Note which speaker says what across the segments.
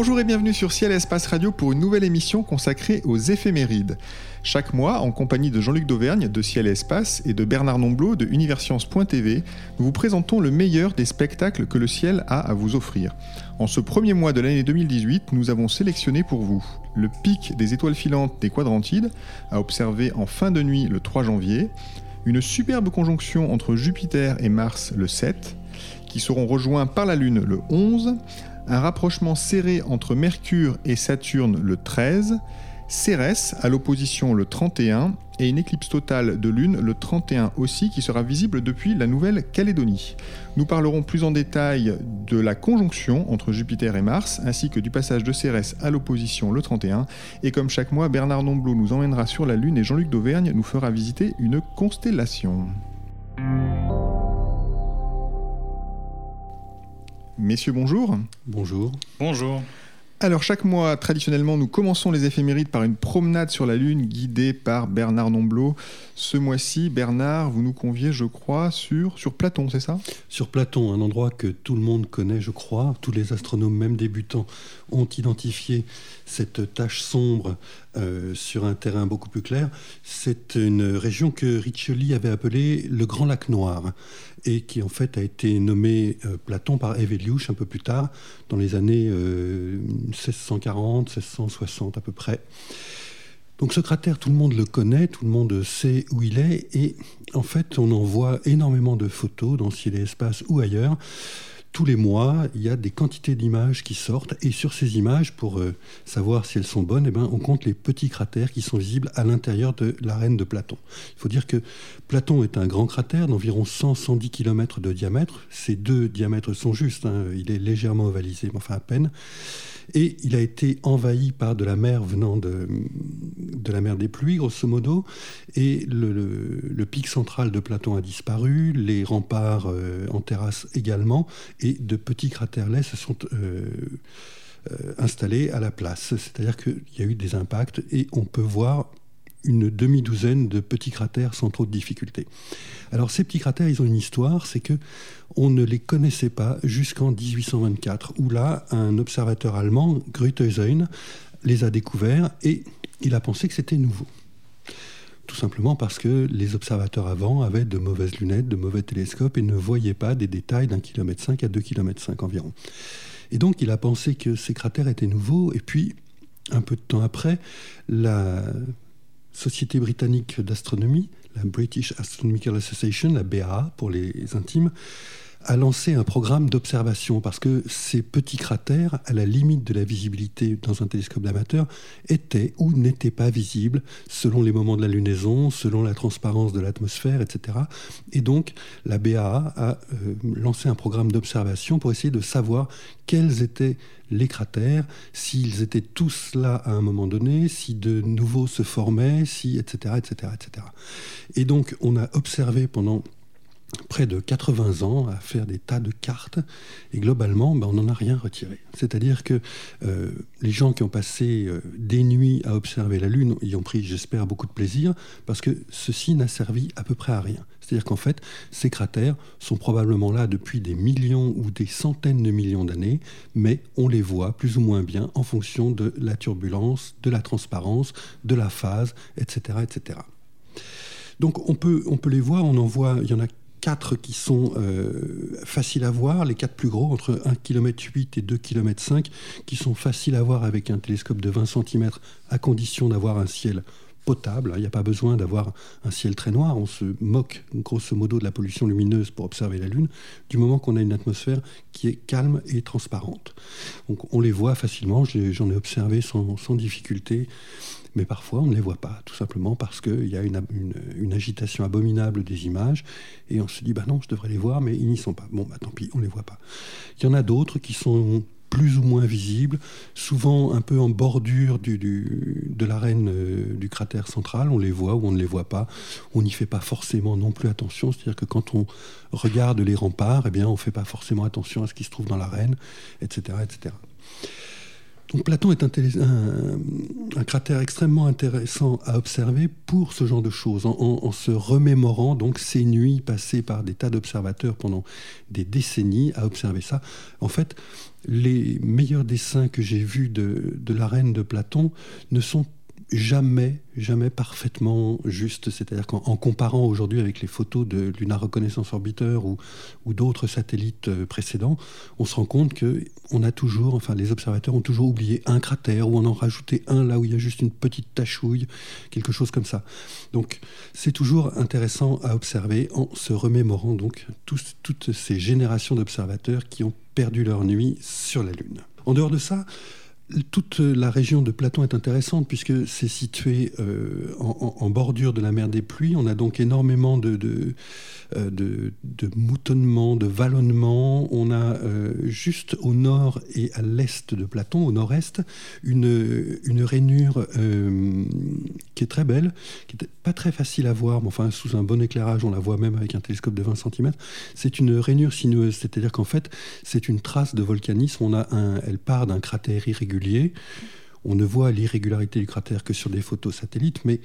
Speaker 1: Bonjour et bienvenue sur Ciel Espace Radio pour une nouvelle émission consacrée aux éphémérides. Chaque mois, en compagnie de Jean-Luc Dauvergne de Ciel et Espace et de Bernard Nomblot de Universcience.tv, nous vous présentons le meilleur des spectacles que le ciel a à vous offrir. En ce premier mois de l'année 2018, nous avons sélectionné pour vous le pic des étoiles filantes des quadrantides, à observer en fin de nuit le 3 janvier, une superbe conjonction entre Jupiter et Mars le 7, qui seront rejoints par la Lune le 11, un rapprochement serré entre Mercure et Saturne le 13, Cérès à l'opposition le 31 et une éclipse totale de Lune le 31 aussi qui sera visible depuis la Nouvelle-Calédonie. Nous parlerons plus en détail de la conjonction entre Jupiter et Mars ainsi que du passage de Cérès à l'opposition le 31 et comme chaque mois Bernard Nomblot nous emmènera sur la Lune et Jean-Luc Dauvergne nous fera visiter une constellation. Messieurs, bonjour.
Speaker 2: Bonjour.
Speaker 3: Bonjour.
Speaker 1: Alors chaque mois, traditionnellement, nous commençons les éphémérides par une promenade sur la Lune guidée par Bernard Nomblot. Ce mois-ci, Bernard, vous nous conviez, je crois, sur, sur Platon, c'est ça?
Speaker 2: Sur Platon, un endroit que tout le monde connaît, je crois. Tous les astronomes, même débutants, ont identifié cette tache sombre euh, sur un terrain beaucoup plus clair. C'est une région que Riccioli avait appelée le Grand Lac Noir et qui en fait a été nommé euh, Platon par Evelius un peu plus tard, dans les années 1640, euh, 1660 à peu près. Donc ce cratère, tout le monde le connaît, tout le monde sait où il est, et en fait on en voit énormément de photos dans Ciel et Espace ou ailleurs tous les mois, il y a des quantités d'images qui sortent. Et sur ces images, pour euh, savoir si elles sont bonnes, eh ben, on compte les petits cratères qui sont visibles à l'intérieur de l'arène de Platon. Il faut dire que Platon est un grand cratère d'environ 100-110 km de diamètre. Ces deux diamètres sont justes. Hein. Il est légèrement ovalisé, mais enfin à peine. Et il a été envahi par de la mer venant de, la mer des pluies, grosso modo. Et le, pic central de Platon a disparu, les remparts euh, en terrasse également, et de petits cratères se sont euh, euh, installés à la place. C'est-à-dire qu'il y a eu des impacts et on peut voir une demi-douzaine de petits cratères sans trop de difficultés. Alors ces petits cratères, ils ont une histoire, c'est que on ne les connaissait pas jusqu'en 1824, où là, un observateur allemand, Gruithuisen, les a découverts et il a pensé que c'était nouveau. Tout simplement parce que les observateurs avant avaient de mauvaises lunettes, de mauvais télescopes et ne voyaient pas des détails d'un kilomètre cinq à deux kilomètres cinq environ. Et donc il a pensé que ces cratères étaient nouveaux et puis un peu de temps après, la Société britannique d'astronomie, la British Astronomical Association, la BAA pour les intimes, a lancé un programme d'observation parce que ces petits cratères, à la limite de la visibilité dans un télescope d'amateur, étaient ou n'étaient pas visibles selon les moments de la lunaison, selon la transparence de l'atmosphère, etc. Et donc, la BAA a euh, lancé un programme d'observation pour essayer de savoir quels étaient les cratères, s'ils étaient tous là à un moment donné, si de nouveaux se formaient, si, etc., etc., etc. Et donc, on a observé pendant près de 80 ans à faire des tas de cartes et globalement ben, on n'en a rien retiré. C'est-à-dire que euh, les gens qui ont passé euh, des nuits à observer la Lune y ont pris, j'espère, beaucoup de plaisir parce que ceci n'a servi à peu près à rien. C'est-à-dire qu'en fait, ces cratères sont probablement là depuis des millions ou des centaines de millions d'années, mais on les voit plus ou moins bien en fonction de la turbulence, de la transparence, de la phase, etc. etc. Donc on peut, on peut les voir, on en voit, il y en a quatre qui sont euh, faciles à voir, les quatre plus gros, entre 1,8 km et 2,5 km, qui sont faciles à voir avec un télescope de 20 cm, à condition d'avoir un ciel potable. Il n'y a pas besoin d'avoir un ciel très noir. On se moque grosso modo de la pollution lumineuse pour observer la Lune, du moment qu'on a une atmosphère qui est calme et transparente. Donc on les voit facilement, j'en ai observé sans, sans difficulté. Mais parfois on ne les voit pas, tout simplement parce qu'il y a une, agitation abominable des images, et on se dit, bah non, je devrais les voir, mais ils n'y sont pas. Bon, bah tant pis, on ne les voit pas. Il y en a d'autres qui sont plus ou moins visibles, souvent un peu en bordure du, de l'arène euh, du cratère central. On les voit ou on ne les voit pas. On n'y fait pas forcément non plus attention. C'est-à-dire que quand on regarde les remparts, eh bien, on ne fait pas forcément attention à ce qui se trouve dans l'arène, etc., etc. Donc Platon est un, cratère extrêmement intéressant à observer pour ce genre de choses, en, se remémorant donc ces nuits passées par des tas d'observateurs pendant des décennies à observer ça. En fait, les meilleurs dessins que j'ai vus de, de l'arène de Platon ne sont jamais, jamais parfaitement juste. C'est-à-dire qu'en comparant aujourd'hui avec les photos de Lunar Reconnaissance Orbiter ou, d'autres satellites euh, précédents, on se rend compte que on a toujours, enfin, les observateurs ont toujours oublié un cratère ou on en rajouté un là où il y a juste une petite tachouille, quelque chose comme ça. Donc, c'est toujours intéressant à observer en se remémorant donc toutes ces générations d'observateurs qui ont perdu leur nuit sur la Lune. En dehors de ça, toute la région de Platon est intéressante puisque c'est situé euh, en, bordure de la mer des pluies. On a donc énormément de, euh, moutonnements, de vallonnements. On a euh, juste au nord et à l'est de Platon, au nord-est, une, rainure qui est très belle, qui n'est pas très facile à voir, mais enfin sous un bon éclairage, on la voit même avec un télescope de 20 cm. C'est une rainure sinueuse, c'est-à-dire qu'en fait, c'est une trace de volcanisme. On a elle part d'un cratère irrégulier on ne voit l'irrégularité du cratère que sur des photos satellites, mais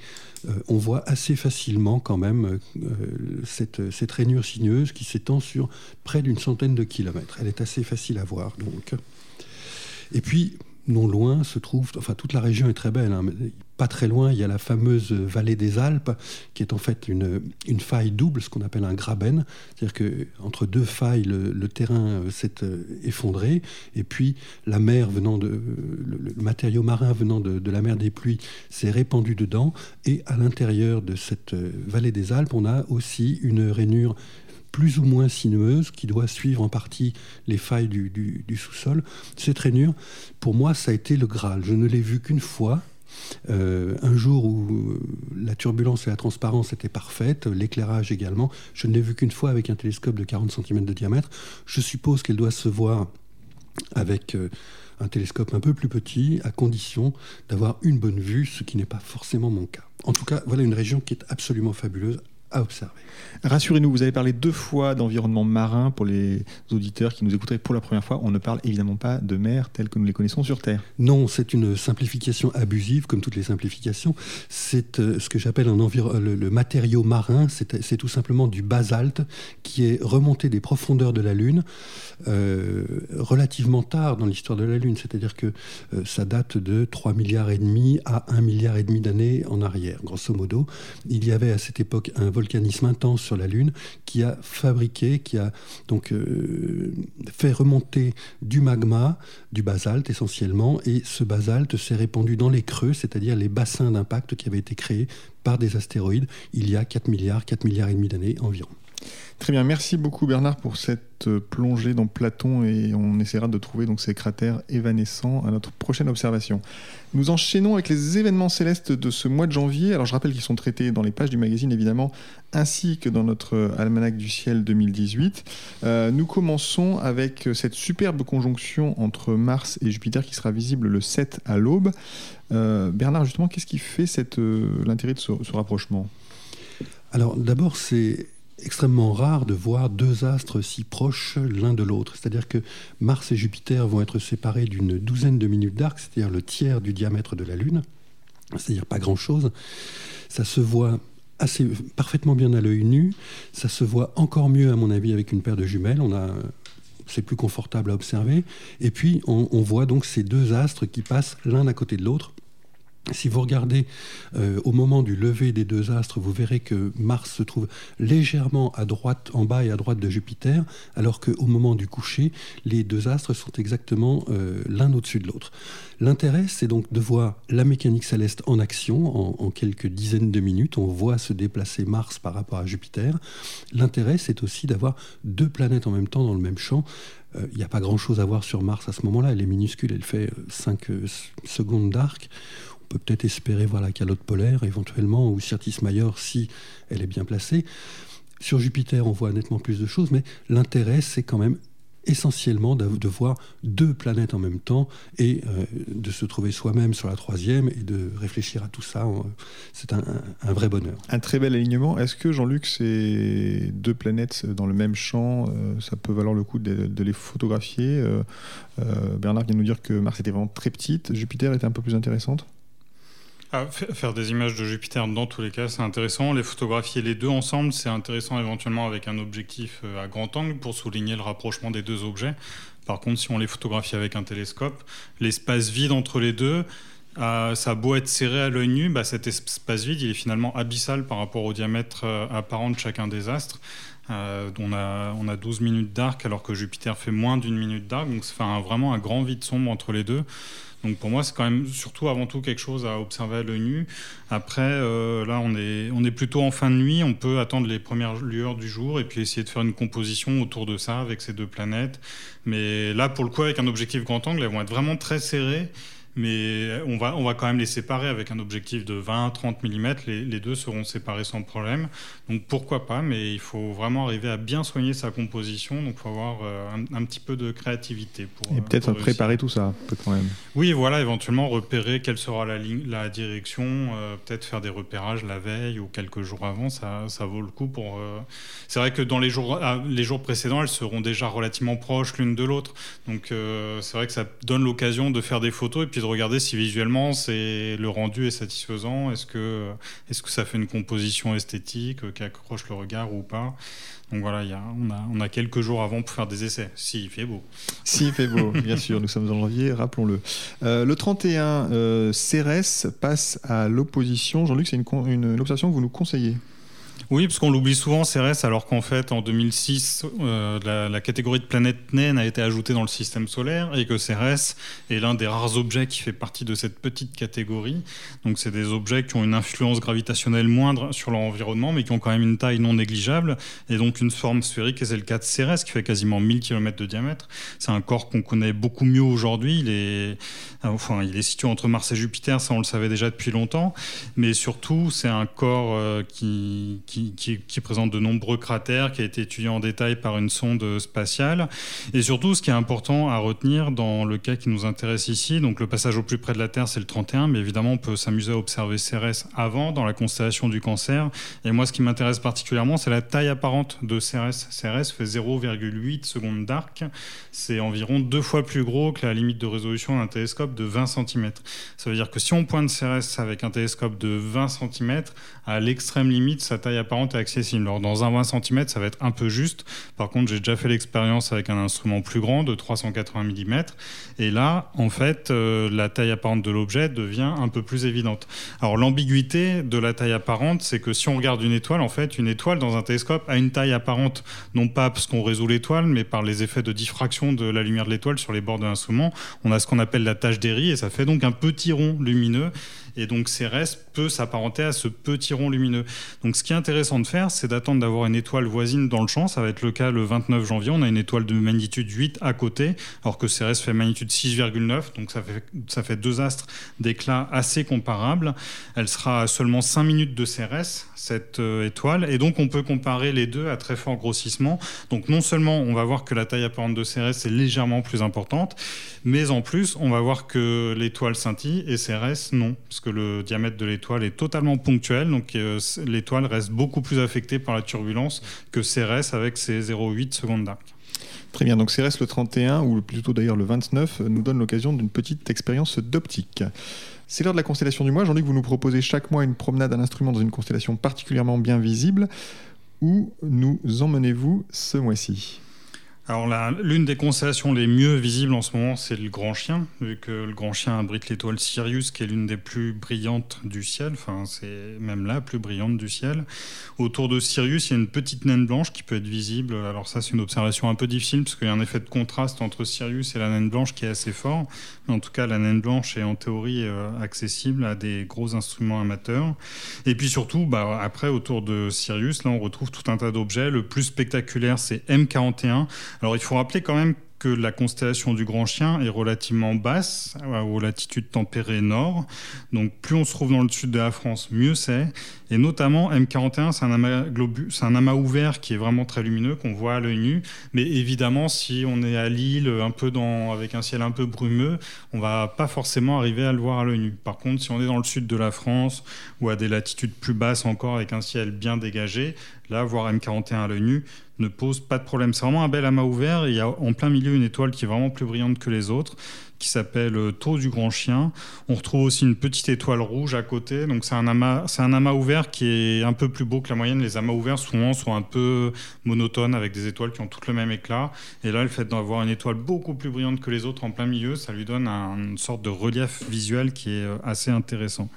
Speaker 2: euh, on voit assez facilement quand même euh, cette, rainure sinueuse qui s'étend sur près d'une centaine de kilomètres. Elle est assez facile à voir donc. Et puis, non loin se trouve, enfin toute la région est très belle, hein, pas très loin, il y a la fameuse vallée des Alpes, qui est en fait une, une faille double, ce qu'on appelle un graben. C'est-à-dire qu'entre deux failles, le, terrain euh, s'est euh, effondré, et puis la mer venant de, le, matériau marin venant de, la mer des pluies s'est répandu dedans, et à l'intérieur de cette euh, vallée des Alpes, on a aussi une rainure plus ou moins sinueuse qui doit suivre en partie les failles du, sous-sol. Cette rainure, pour moi, ça a été le Graal. Je ne l'ai vu qu'une fois, euh, un jour où euh, la turbulence et la transparence étaient parfaites, l'éclairage également. Je ne l'ai vu qu'une fois avec un télescope de 40 cm de diamètre. Je suppose qu'elle doit se voir avec euh, un télescope un peu plus petit, à condition d'avoir une bonne vue, ce qui n'est pas forcément mon cas. En tout cas, voilà une région qui est absolument fabuleuse, observer.
Speaker 1: Rassurez-nous, vous avez parlé deux fois d'environnement marin pour les auditeurs qui nous écouteraient pour la première fois. On ne parle évidemment pas de mer telles que nous les connaissons sur Terre.
Speaker 2: Non, c'est une simplification abusive, comme toutes les simplifications. C'est euh, ce que j'appelle un le, le, matériau marin. C'est tout simplement du basalte qui est remonté des profondeurs de la Lune euh, relativement tard dans l'histoire de la Lune. C'est-à-dire que euh, ça date de 3 milliards et demi à 1 milliard et demi d'années en arrière, grosso modo. Il y avait à cette époque un vol intense sur la Lune qui a fabriqué, qui a donc euh, fait remonter du magma, du basalte essentiellement, et ce basalte s'est répandu dans les creux, c'est-à-dire les bassins d'impact qui avaient été créés par des astéroïdes il y a 4 milliards, 4 milliards et demi d'années environ.
Speaker 1: Très bien, merci beaucoup Bernard pour cette euh, plongée dans Platon et on essaiera de trouver donc ces cratères évanescents à notre prochaine observation. Nous enchaînons avec les événements célestes de ce mois de janvier. Alors je rappelle qu'ils sont traités dans les pages du magazine évidemment, ainsi que dans notre almanach du ciel 2018. Euh, nous commençons avec cette superbe conjonction entre Mars et Jupiter qui sera visible le 7 à l'aube. Euh, Bernard, justement, qu'est-ce qui fait l'intérêt de ce rapprochement?
Speaker 2: Alors d'abord, c'est extrêmement rare de voir deux astres si proches l'un de l'autre. C'est-à-dire que Mars et Jupiter vont être séparés d'une douzaine de minutes d'arc, c'est-à-dire le tiers du diamètre de la Lune, c'est-à-dire pas grand-chose. Ça se voit assez parfaitement bien à l'œil nu. Ça se voit encore mieux, à mon avis, avec une paire de jumelles. C'est plus confortable à observer. Et puis, on voit donc ces deux astres qui passent l'un à côté de l'autre si vous regardez euh, au moment du lever des deux astres, vous verrez que Mars se trouve légèrement à droite, en bas et à droite de Jupiter, alors qu'au moment du coucher, les deux astres sont exactement euh, l'un au-dessus de l'autre. L'intérêt, c'est donc de voir la mécanique céleste en action en, quelques dizaines de minutes. On voit se déplacer Mars par rapport à Jupiter. L'intérêt, c'est aussi d'avoir deux planètes en même temps dans le même champ. Euh, il n'y a pas grand-chose à voir sur Mars à ce moment-là. Elle est minuscule, elle fait 5 secondes d'arc peut peut-être espérer voir la calotte polaire éventuellement, ou Syrtis Major si elle est bien placée. Sur Jupiter, on voit nettement plus de choses, mais l'intérêt, c'est quand même essentiellement de, voir deux planètes en même temps et euh, de se trouver soi-même sur la troisième et de réfléchir à tout ça. C'est un, vrai bonheur.
Speaker 1: Un très bel alignement. Est-ce que Jean-Luc, ces deux planètes dans le même champ, euh, ça peut valoir le coup de, les photographier? Euh, Bernard vient nous dire que Mars était vraiment très petite, Jupiter était un peu plus intéressante?
Speaker 3: Ah, faire des images de Jupiter dans tous les cas, c'est intéressant. Les photographier les deux ensemble, c'est intéressant éventuellement avec un objectif euh, à grand angle pour souligner le rapprochement des deux objets. Par contre, si on les photographie avec un télescope, l'espace vide entre les deux, euh, ça a beau être serré à l'œil nu, bah, cet espace vide, il est finalement abyssal par rapport au diamètre euh, apparent de chacun des astres. on, a, on a 12 minutes d'arc alors que Jupiter fait moins d'une minute d'arc, donc c'est vraiment un grand vide sombre entre les deux. Donc pour moi, c'est quand même surtout avant tout quelque chose à observer à l'œil nu. Après, euh, là, on est, on est plutôt en fin de nuit. On peut attendre les premières lueurs du jour et puis essayer de faire une composition autour de ça avec ces deux planètes. Mais là, pour le coup, avec un objectif grand angle, elles vont être vraiment très serrées mais on va, on va quand même les séparer avec un objectif de 20-30 mm. Les, deux seront séparés sans problème. Donc pourquoi pas, mais il faut vraiment arriver à bien soigner sa composition. Donc il faut avoir euh, un, petit peu de créativité. Pour,
Speaker 1: Et peut-être préparer tout ça, peut quand même.
Speaker 3: Oui, voilà, éventuellement repérer quelle sera la, ligne, la direction, euh, peut-être faire des repérages la veille ou quelques jours avant, ça, ça vaut le coup. pour. Euh, C'est vrai que dans les jours, ah, les jours précédents, elles seront déjà relativement proches l'une de l'autre. Donc c'est vrai que ça donne l'occasion de faire des photos et puis de regarder si visuellement c'est le rendu est satisfaisant. Est-ce que, est-ce que ça fait une composition esthétique euh, qui accroche le regard ou pas donc voilà, y a, on, a, on, a, quelques jours avant pour faire des essais, s'il fait beau.
Speaker 1: S'il fait beau, bien sûr, nous sommes en janvier, rappelons-le. Euh, le 31, euh, Cérès passe à l'opposition. Jean-Luc, c'est une, une, une observation que vous nous conseillez?
Speaker 3: Oui, parce qu'on l'oublie souvent, Cérès, alors qu'en fait, en 2006, euh, la, catégorie de planète naine a été ajoutée dans le système solaire et que Cérès est l'un des rares objets qui fait partie de cette petite catégorie. Donc, c'est des objets qui ont une influence gravitationnelle moindre sur leur environnement, mais qui ont quand même une taille non négligeable et donc une forme sphérique. Et c'est le cas de Cérès, qui fait quasiment 1000 km de diamètre. C'est un corps qu'on connaît beaucoup mieux aujourd'hui. Il est, enfin, il est situé entre Mars et Jupiter, ça on le savait déjà depuis longtemps. Mais surtout, c'est un corps euh, qui présente de nombreux cratères, qui a été étudié en détail par une sonde spatiale. Et surtout, ce qui est important à retenir dans le cas qui nous intéresse ici, donc le passage au plus près de la Terre, c'est le 31, mais évidemment, on peut s'amuser à observer Cérès avant, dans la constellation du cancer. Et moi, ce qui m'intéresse particulièrement, c'est la taille apparente de Cérès. Cérès fait 0,8 secondes d'arc. C'est environ deux fois plus gros que la limite de résolution d'un télescope de 20 cm. Ça veut dire que si on pointe Cérès avec un télescope de 20 cm, à l'extrême limite, sa taille apparente est accessible. Alors, dans un 20 cm, ça va être un peu juste. Par contre, j'ai déjà fait l'expérience avec un instrument plus grand, de 380 mm. Et là, en fait, euh, la taille apparente de l'objet devient un peu plus évidente. Alors, l'ambiguïté de la taille apparente, c'est que si on regarde une étoile, en fait, une étoile dans un télescope a une taille apparente, non pas parce qu'on résout l'étoile, mais par les effets de diffraction de la lumière de l'étoile sur les bords de l'instrument. On a ce qu'on appelle la tache d'Airy, et ça fait donc un petit rond lumineux. Et donc Cérès peut s'apparenter à ce petit rond lumineux. Donc ce qui est intéressant de faire, c'est d'attendre d'avoir une étoile voisine dans le champ. Ça va être le cas le 29 janvier. On a une étoile de magnitude 8 à côté, alors que Cérès fait magnitude 6,9. Donc ça fait, deux astres d'éclat assez comparables. Elle sera à seulement 5 minutes de Cérès, cette euh, étoile. Et donc on peut comparer les deux à très fort grossissement. Donc non seulement on va voir que la taille apparente de Cérès est légèrement plus importante, mais en plus on va voir que l'étoile scintille et Cérès non que le diamètre de l'étoile est totalement ponctuel, donc euh, l'étoile reste beaucoup plus affectée par la turbulence que Cérès avec ses 0,8 secondes d'arc.
Speaker 1: Très bien, donc Cérès le 31, ou plutôt d'ailleurs le 29, nous donne l'occasion d'une petite expérience d'optique. C'est l'heure de la constellation du mois. Que vous nous proposez chaque mois une promenade à l'instrument dans une constellation particulièrement bien visible. Où nous emmenez-vous ce mois-ci?
Speaker 3: Alors l'une des constellations les mieux visibles en ce moment, c'est le Grand Chien, vu que le Grand Chien abrite l'étoile Sirius, qui est l'une des plus brillantes du ciel, enfin c'est même la plus brillante du ciel. Autour de Sirius, il y a une petite naine blanche qui peut être visible. Alors ça, c'est une observation un peu difficile, parce qu'il y a un effet de contraste entre Sirius et la naine blanche qui est assez fort. Mais en tout cas, la naine blanche est en théorie euh, accessible à des gros instruments amateurs. Et puis surtout, bah, après, autour de Sirius, là, on retrouve tout un tas d'objets. Le plus spectaculaire, c'est M41 alors il faut rappeler quand même que la constellation du Grand Chien est relativement basse, aux latitudes tempérées nord. Donc plus on se trouve dans le sud de la France, mieux c'est. Et notamment M41, c'est un, amas un amas ouvert qui est vraiment très lumineux, qu'on voit à l'œil nu. Mais évidemment, si on est à Lille, un peu dans, avec un ciel un peu brumeux, on va pas forcément arriver à le voir à l'œil nu. Par contre, si on est dans le sud de la France ou à des latitudes plus basses encore avec un ciel bien dégagé, là, voir M41 à l'œil nu ne pose pas de problème. C'est vraiment un bel amas ouvert. il y a en plein milieu une étoile qui est vraiment plus brillante que les autres qui s'appelle euh, Taux du Grand Chien. On retrouve aussi une petite étoile rouge à côté. Donc c'est un amas, c'est un amas ouvert qui est un peu plus beau que la moyenne. Les amas ouverts souvent sont un peu monotones avec des étoiles qui ont toutes le même éclat. Et là, le fait d'avoir une étoile beaucoup plus brillante que les autres en plein milieu, ça lui donne une sorte de relief visuel qui est euh, assez intéressant.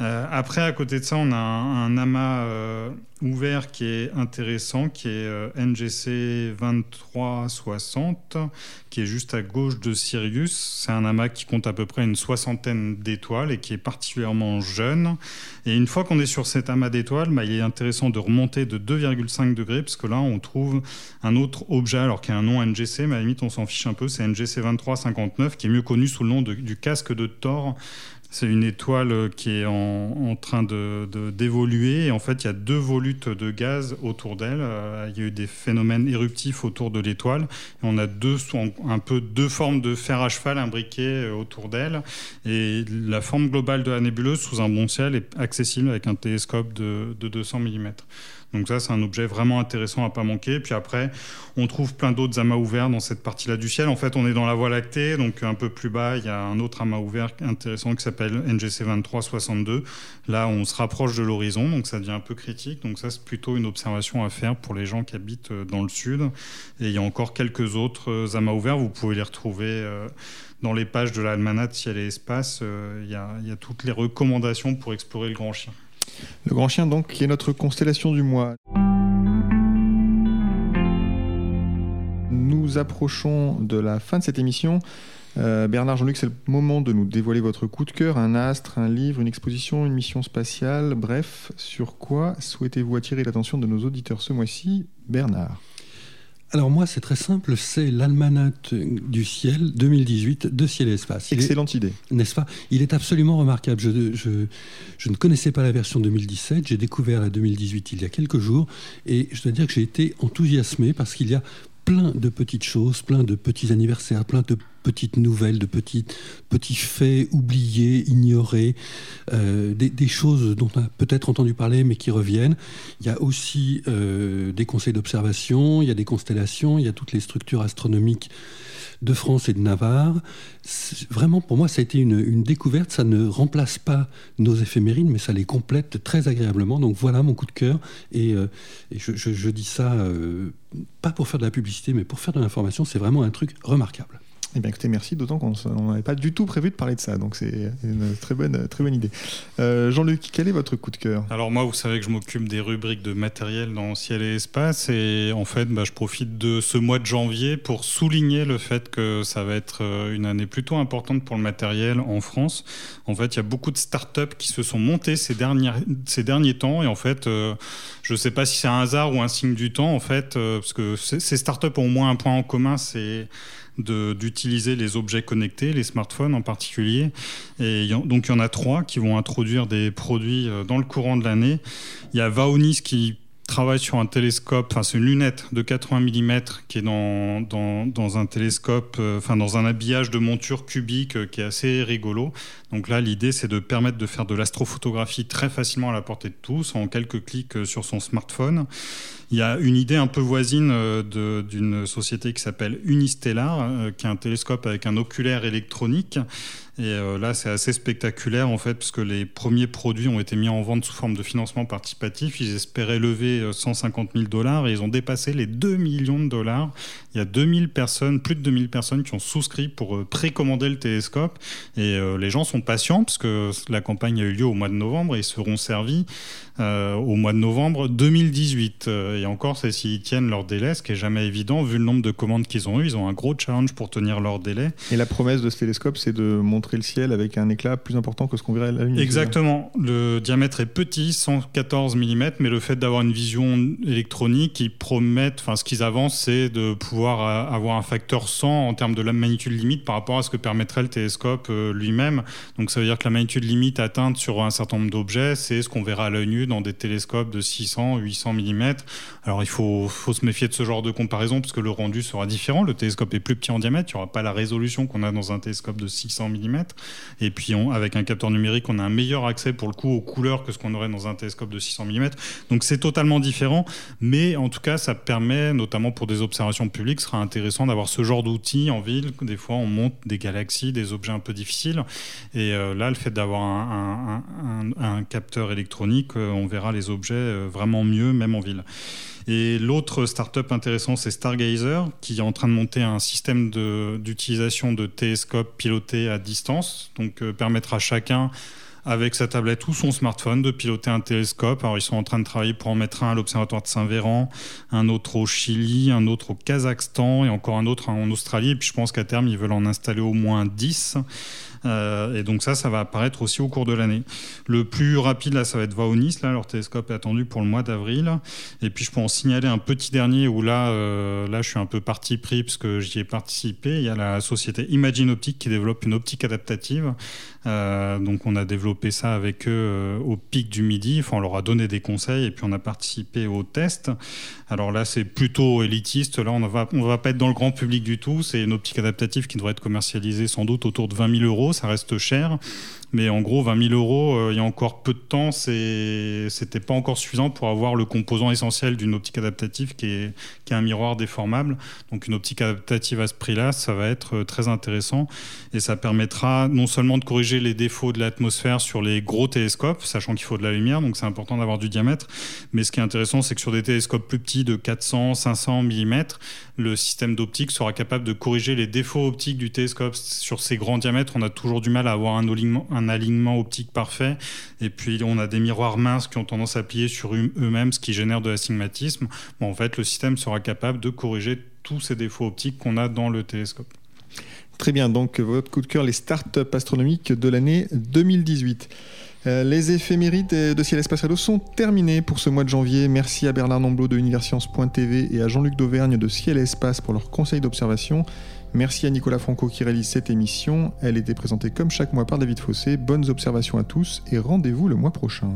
Speaker 3: Euh, après, à côté de ça, on a un, amas euh, ouvert qui est intéressant, qui est euh, NGC 2360, qui est juste à gauche de Sirius. C'est un amas qui compte à peu près une soixantaine d'étoiles et qui est particulièrement jeune. Et une fois qu'on est sur cet amas d'étoiles, bah, il est intéressant de remonter de 2,5 degrés, parce que là, on trouve un autre objet, alors qu'il y a un nom NGC, mais à la limite, on s'en fiche un peu. C'est NGC 2359, qui est mieux connu sous le nom du casque de Thor c'est une étoile qui est en, train d'évoluer. De, en fait, il y a deux volutes de gaz autour d'elle. Euh, il y a eu des phénomènes éruptifs autour de l'étoile. on a deux, un peu deux formes de fer à cheval imbriquées euh, autour d'elle. Et la forme globale de la nébuleuse sous un bon ciel est accessible avec un télescope de, de 200 mm. Donc ça, c'est un objet vraiment intéressant à pas manquer. Puis après, on trouve plein d'autres amas ouverts dans cette partie-là du ciel. En fait, on est dans la Voie lactée, donc un peu plus bas, il y a un autre amas ouvert intéressant qui s'appelle NGC 2362. Là, on se rapproche de l'horizon, donc ça devient un peu critique. Donc ça, c'est plutôt une observation à faire pour les gens qui habitent euh, dans le sud. Et il y a encore quelques autres euh, amas ouverts. Vous pouvez les retrouver euh, dans les pages de l'Almanach Ciel et Espace. Il y, il y a toutes les recommandations pour explorer le Grand Chien.
Speaker 1: Le grand chien, donc, qui est notre constellation du mois. Nous approchons de la fin de cette émission. Euh, Bernard Jean-Luc, c'est le moment de nous dévoiler votre coup de cœur, un astre, un livre, une exposition, une mission spatiale, bref, sur quoi souhaitez-vous attirer l'attention de nos auditeurs ce mois-ci Bernard?
Speaker 2: Alors moi, c'est très simple, c'est l'almanach du ciel 2018 de Ciel et Espace.
Speaker 1: Excellente idée.
Speaker 2: N'est-ce pas? Il est absolument remarquable. Je, je, ne connaissais pas la version 2017, j'ai découvert la 2018 il y a quelques jours, et je dois dire que j'ai été enthousiasmé parce qu'il y a plein de petites choses, plein de petits anniversaires, plein de petites nouvelles, de petits, petits faits oubliés, ignorés, euh, des, choses dont on a peut-être entendu parler mais qui reviennent. Il y a aussi euh, des conseils d'observation, il y a des constellations, il y a toutes les structures astronomiques de France et de Navarre. Vraiment, pour moi, ça a été une, découverte. Ça ne remplace pas nos éphémérides, mais ça les complète très agréablement. Donc voilà mon coup de cœur. Et, euh, je, dis ça, euh, pas pour faire de la publicité, mais pour faire de l'information. C'est vraiment un truc remarquable.
Speaker 1: Eh bien, écoutez, merci, d'autant qu'on n'avait pas du tout prévu de parler de ça, donc c'est une très bonne, très bonne idée. Euh, Jean-Luc, quel est votre coup de cœur?
Speaker 3: Alors moi, vous savez que je m'occupe des rubriques de matériel dans Ciel et Espace, et en fait, bah, je profite de ce mois de janvier pour souligner le fait que ça va être euh, une année plutôt importante pour le matériel en France. En fait, il y a beaucoup de startups qui se sont montées ces derniers, ces derniers temps, et en fait, euh, je ne sais pas si c'est un hasard ou un signe du temps, en fait, parce que ces startups ont au moins un point en commun, c'est d'utiliser les objets connectés, les smartphones en particulier. Et donc il y en a trois qui vont introduire des produits euh, dans le courant de l'année. Il y a Vaonis qui travaille sur un télescope, enfin c'est une lunette de 80 mm qui est dans, dans, un télescope, euh, enfin dans un habillage de monture cubique euh, qui est assez rigolo. Donc là l'idée c'est de permettre de faire de l'astrophotographie très facilement à la portée de tous en quelques clics sur son smartphone. Il y a une idée un peu voisine euh, d'une société qui s'appelle Unistellar, euh, qui est un télescope avec un oculaire électronique. Et euh, là, c'est assez spectaculaire en fait, puisque les premiers produits ont été mis en vente sous forme de financement participatif. Ils espéraient lever 150 000 dollars et ils ont dépassé les 2 millions de dollars. Il y a 2000 personnes, plus de 2000 personnes qui ont souscrit pour précommander le télescope. Et les gens sont patients, parce que la campagne a eu lieu au mois de novembre et ils seront servis euh, au mois de novembre 2018. Euh, et encore, c'est s'ils tiennent leur délai, ce qui est jamais évident vu le nombre de commandes qu'ils ont eu. Ils ont un gros challenge pour tenir leur délai.
Speaker 1: Et la promesse de ce télescope, c'est de montrer le ciel avec un éclat plus important que ce qu'on verrait à la lumière.
Speaker 3: Exactement. Le diamètre est petit, 114 mm, mais le fait d'avoir une vision électronique, ils promettent, enfin, ce qu'ils avancent, c'est de pouvoir pouvoir avoir un facteur 100 en termes de magnitude limite par rapport à ce que permettrait le télescope lui-même. Donc ça veut dire que la magnitude limite atteinte sur un certain nombre d'objets, c'est ce qu'on verra à l'œil nu dans des télescopes de 600, 800 mm. Alors il faut se méfier de ce genre de comparaison parce que le rendu sera différent. Le télescope est plus petit en diamètre, il n'y aura pas la résolution qu'on a dans un télescope de 600 mm. Et puis avec un capteur numérique, on a un meilleur accès pour le coup aux couleurs que ce qu'on aurait dans un télescope de 600 mm. Donc c'est totalement différent, mais en tout cas ça permet, notamment pour des observations publiques, ce sera intéressant d'avoir ce genre d'outils en ville. Des fois on monte des galaxies, des objets un peu difficiles. Et euh, là, le fait d'avoir un, capteur électronique, euh, on verra les objets euh, vraiment mieux, même en ville. Et l'autre startup intéressant, c'est Stargazer, qui est en train de monter un système d'utilisation de, télescopes pilotés à distance, donc permettre à chacun avec sa tablette ou son smartphone de piloter un télescope. Alors ils sont en train de travailler pour en mettre un à l'observatoire de Saint-Véran, un autre au Chili, un autre au Kazakhstan et encore un autre en Australie. Et puis je pense qu'à terme, ils veulent en installer au moins 10. Euh, et donc ça, ça va apparaître aussi au cours de l'année. Le plus rapide, là, ça va être Vaonis. Là, leur télescope est attendu pour le mois d'avril. Et puis, je peux en signaler un petit dernier où là, euh, là, je suis un peu parti pris parce que j'y ai participé. Il y a la société Imagine Optique qui développe une optique adaptative. Euh, donc, on a développé ça avec eux au pic du midi. Enfin, on leur a donné des conseils et puis on a participé au test. Alors là, c'est plutôt élitiste. Là, on ne va, va pas être dans le grand public du tout. C'est une optique adaptative qui devrait être commercialisée sans doute autour de 20 000 euros. Ça reste cher. Mais en gros, 20 000 euros, euh, il y a encore peu de temps, c'était pas encore suffisant pour avoir le composant essentiel d'une optique adaptative qui est, qui est un miroir déformable. Donc une optique adaptative à ce prix-là, ça va être euh, très intéressant et ça permettra non seulement de corriger les défauts de l'atmosphère sur les gros télescopes, sachant qu'il faut de la lumière, donc c'est important d'avoir du diamètre. Mais ce qui est intéressant, c'est que sur des télescopes plus petits de 400, 500 mm, le système d'optique sera capable de corriger les défauts optiques du télescope. Sur ces grands diamètres, on a toujours du mal à avoir un alignement, optique parfait. Et puis, on a des miroirs minces qui ont tendance à plier sur eux-mêmes, ce qui génère de l'astigmatisme. En fait, le système sera capable de corriger tous ces défauts optiques qu'on a dans le télescope.
Speaker 1: Très bien, donc votre coup de cœur, les startups astronomiques de l'année 2018. Euh, les éphémérides de Ciel Pasado sont terminées pour ce mois de janvier. Merci à Bernard Nomblot de Universcience.tv et à Jean-Luc d'Auvergne de Ciel Espace pour leur conseil d'observation. Merci à Nicolas Franco qui réalise cette émission. Elle était présentée comme chaque mois par David Fossé. Bonnes observations à tous et rendez-vous le mois prochain.